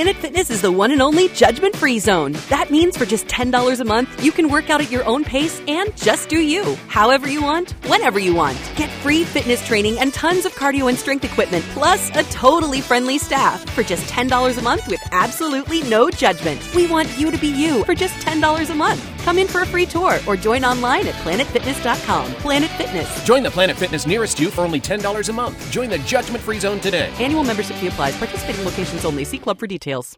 Planet Fitness is the one and only judgment free zone. That means for just $10 a month, you can work out at your own pace and just do you, however you want, whenever you want. Get free fitness training and tons of cardio and strength equipment, plus a totally friendly staff for just $10 a month with absolutely no judgment. We want you to be you for just $10 a month. Come in for a free tour or join online at planetfitness.com. Planet Fitness. Join the Planet Fitness nearest you for only $10 a month. Join the judgment free zone today. Annual membership fee applies. Participating locations only. See club for details.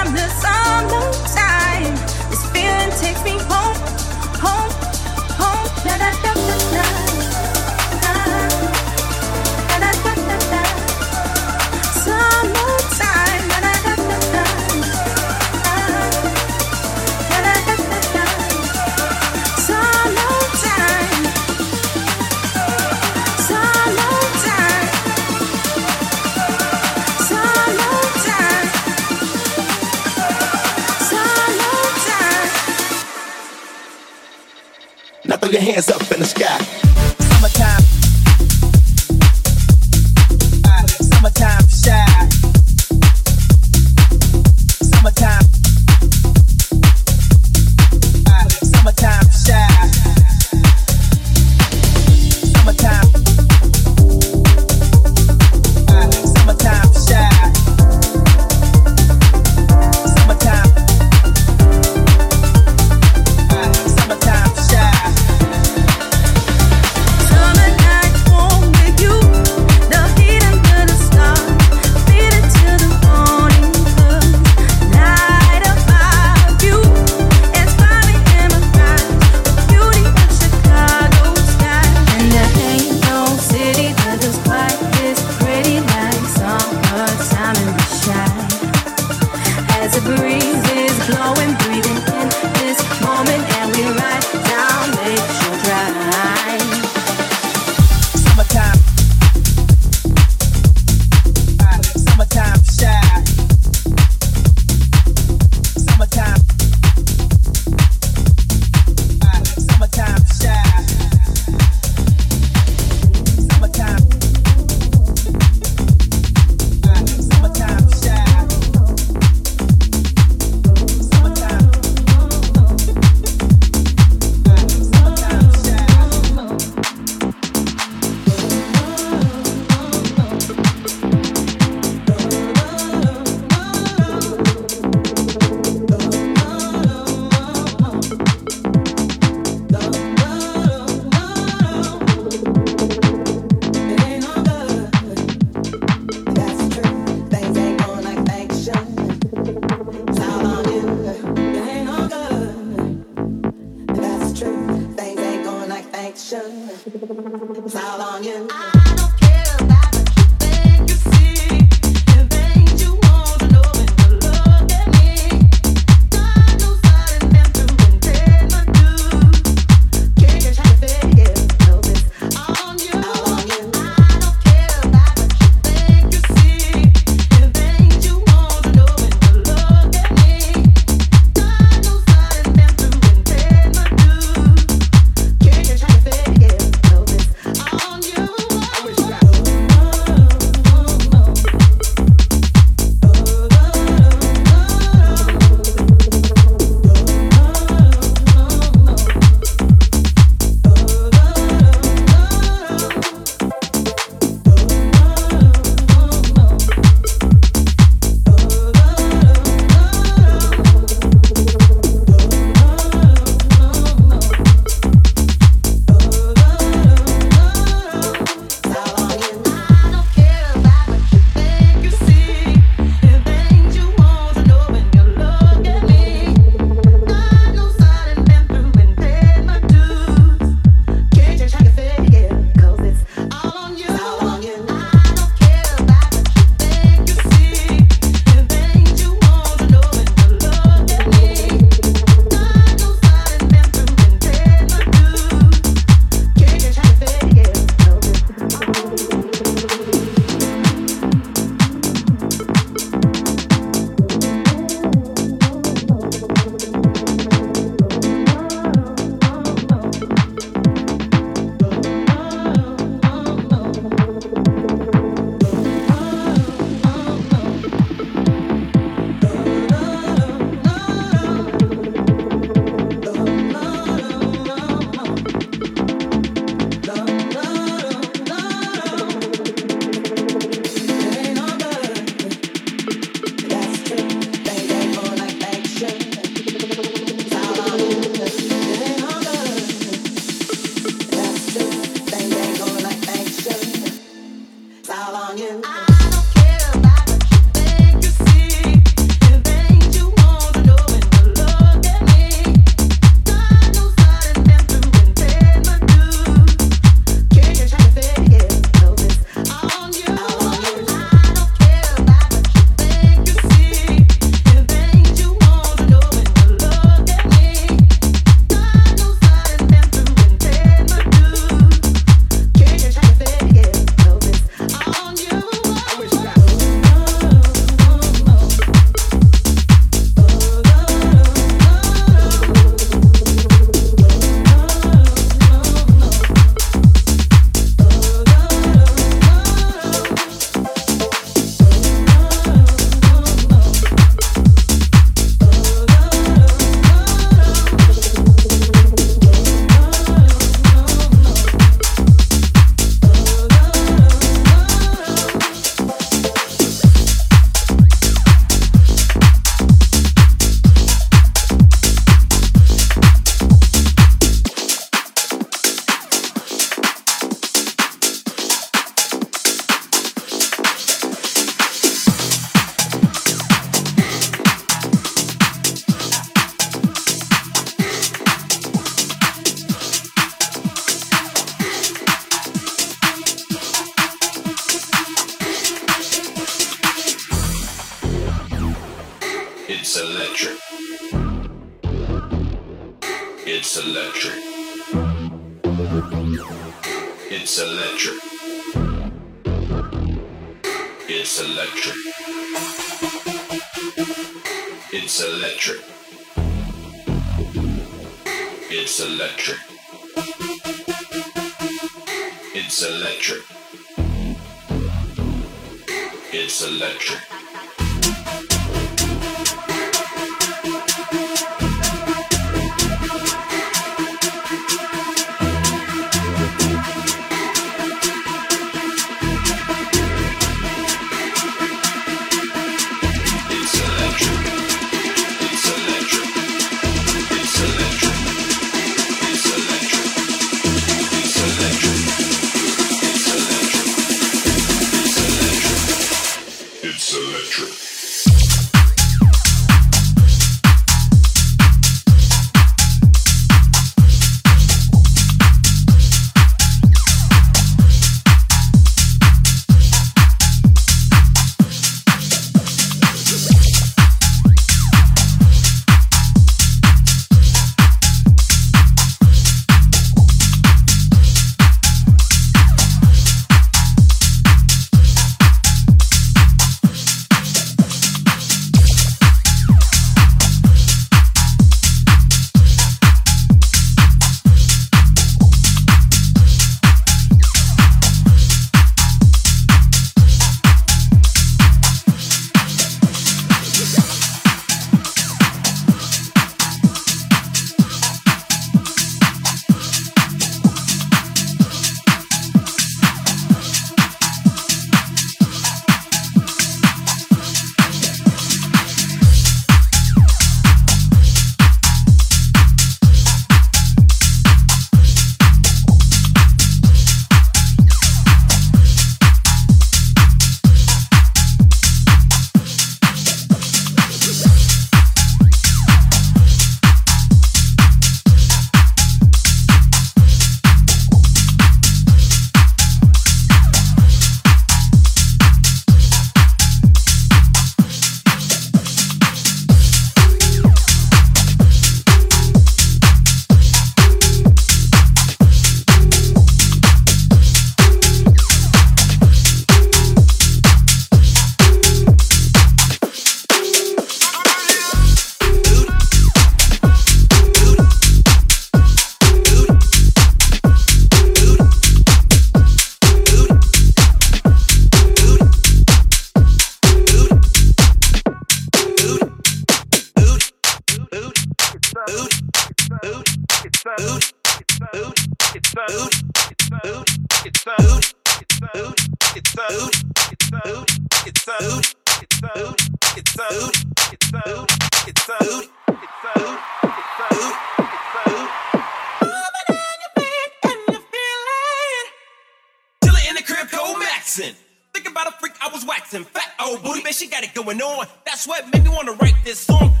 going on. That's what made me wanna write this song.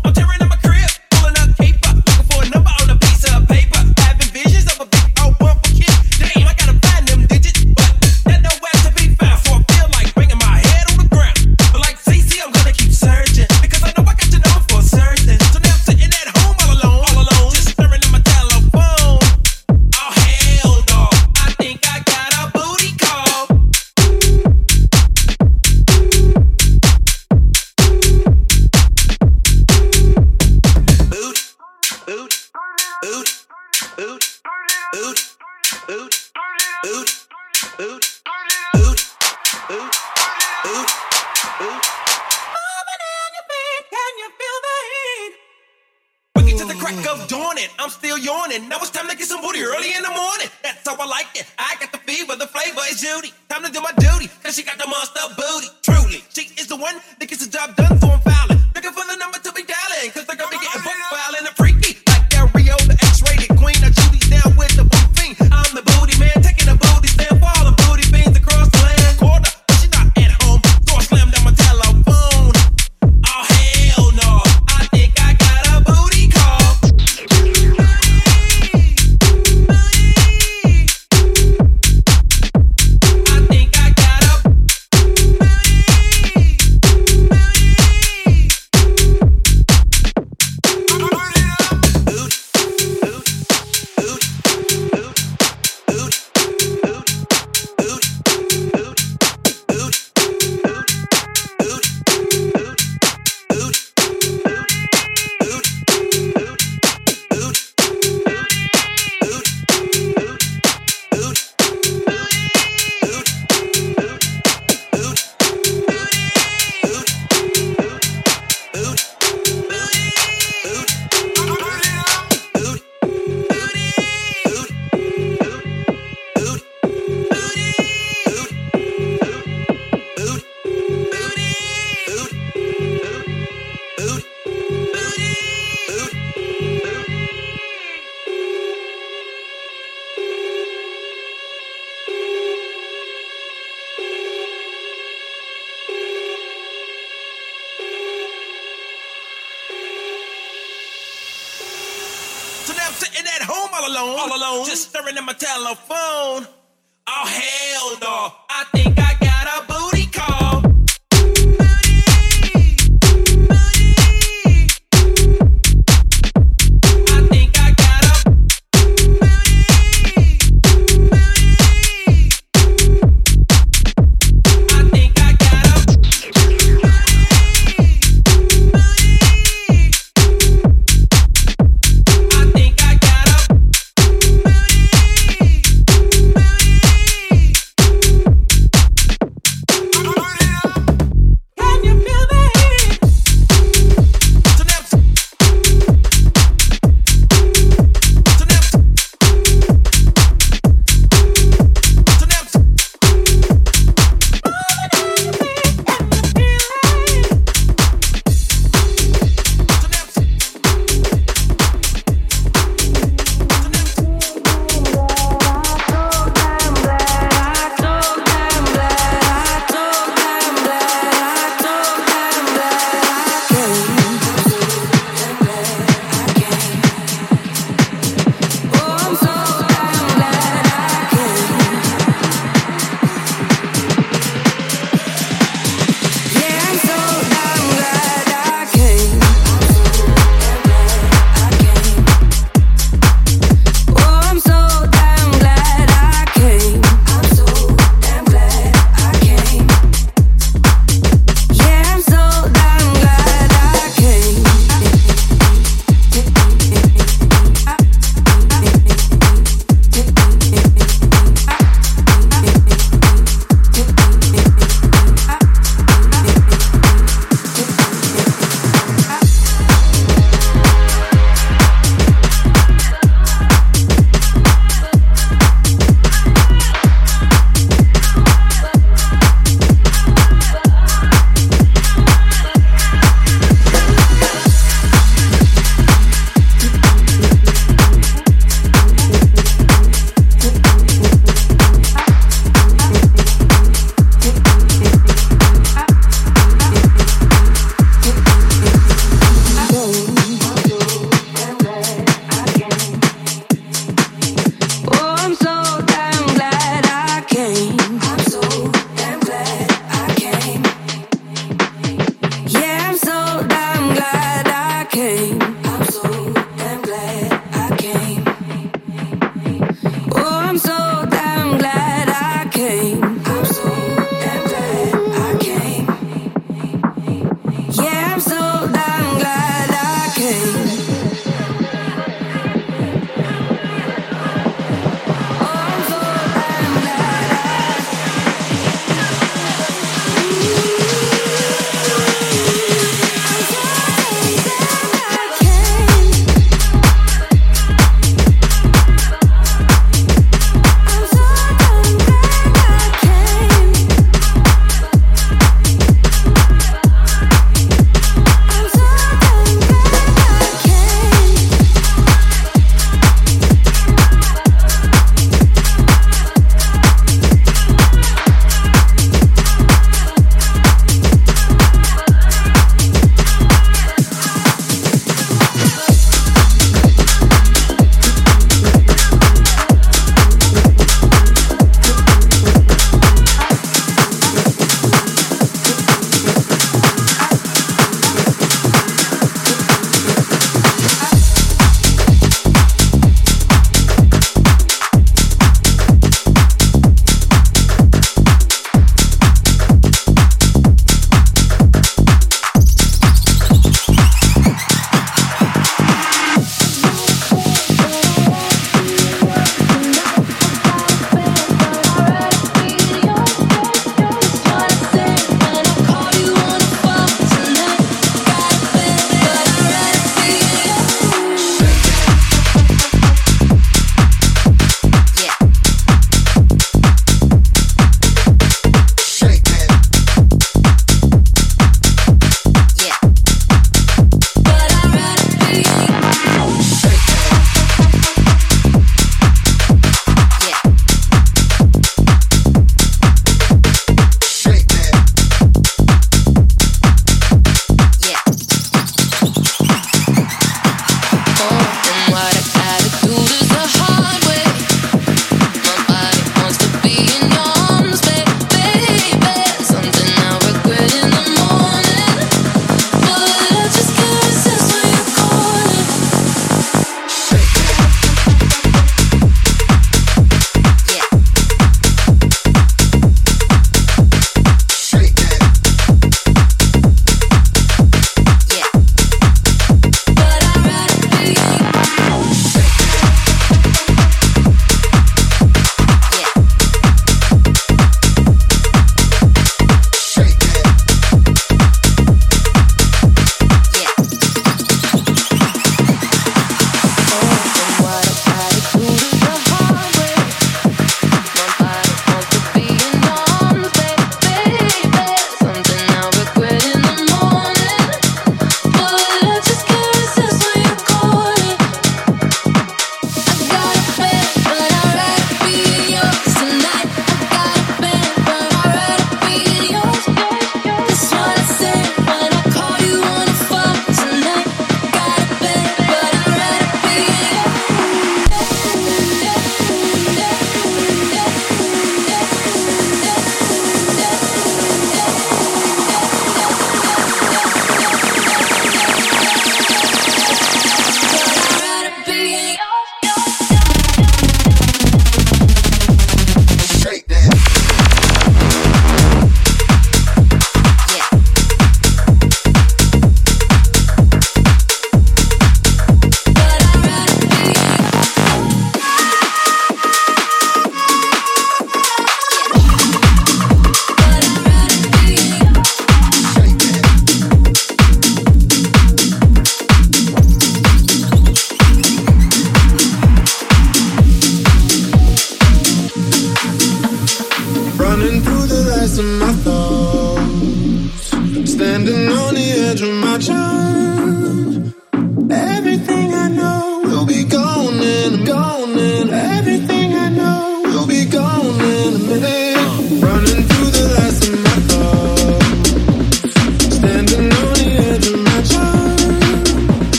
duty, cause she got the monster booty. Truly, she is the one that gets the job done for him fouling. Looking for the number to be dialing, cause they're gonna be getting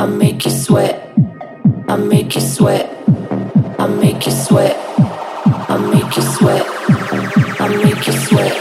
I make you sweat. I make you sweat. I make you sweat. I make you sweat. I make you sweat.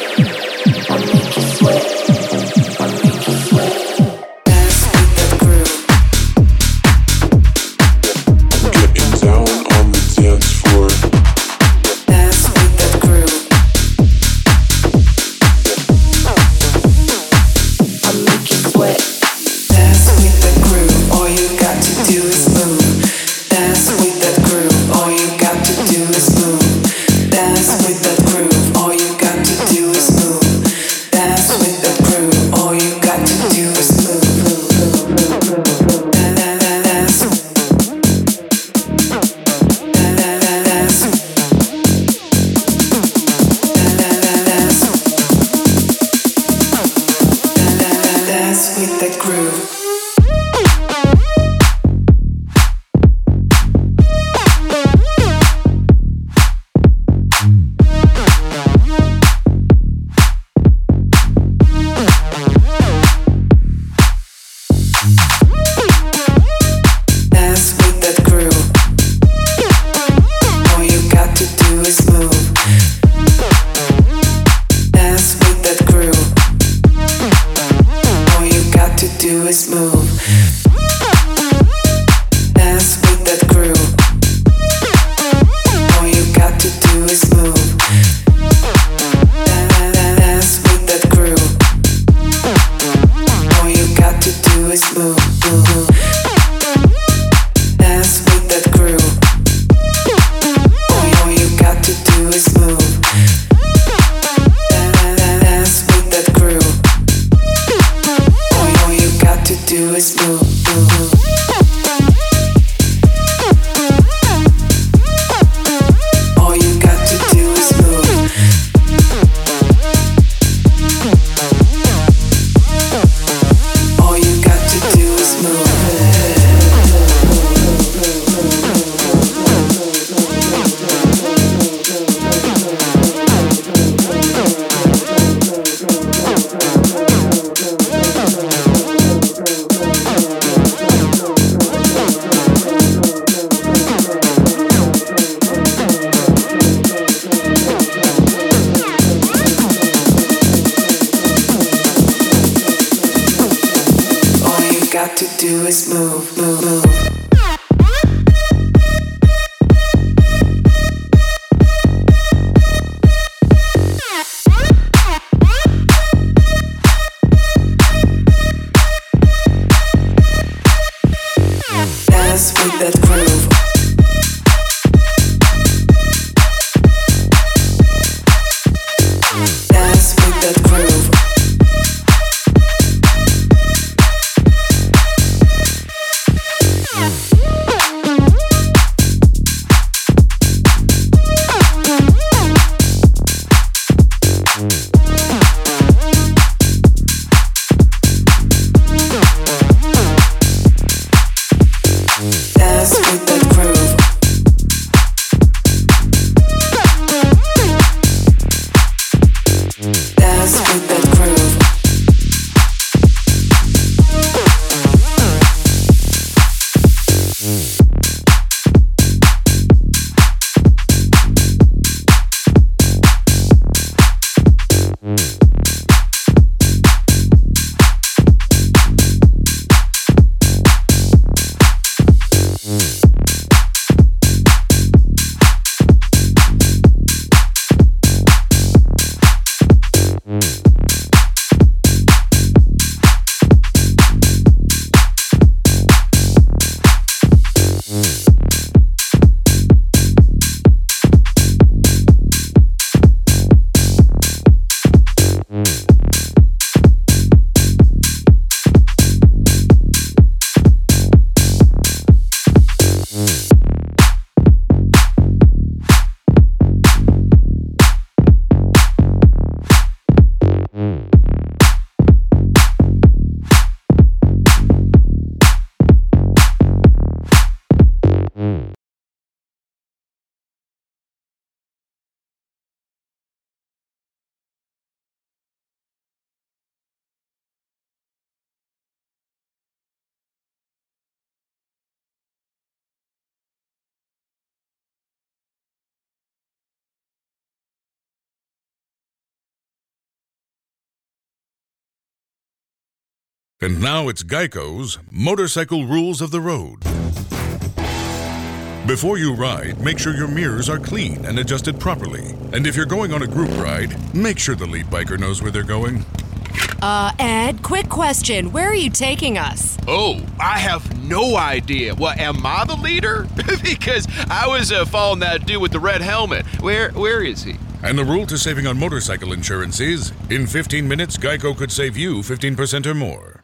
And now it's Geico's Motorcycle Rules of the Road. Before you ride, make sure your mirrors are clean and adjusted properly. And if you're going on a group ride, make sure the lead biker knows where they're going. Uh, Ed, quick question. Where are you taking us? Oh, I have no idea. What, am I the leader? because I was uh, following that dude with the red helmet. Where, where is he? And the rule to saving on motorcycle insurance is in 15 minutes, Geico could save you 15% or more.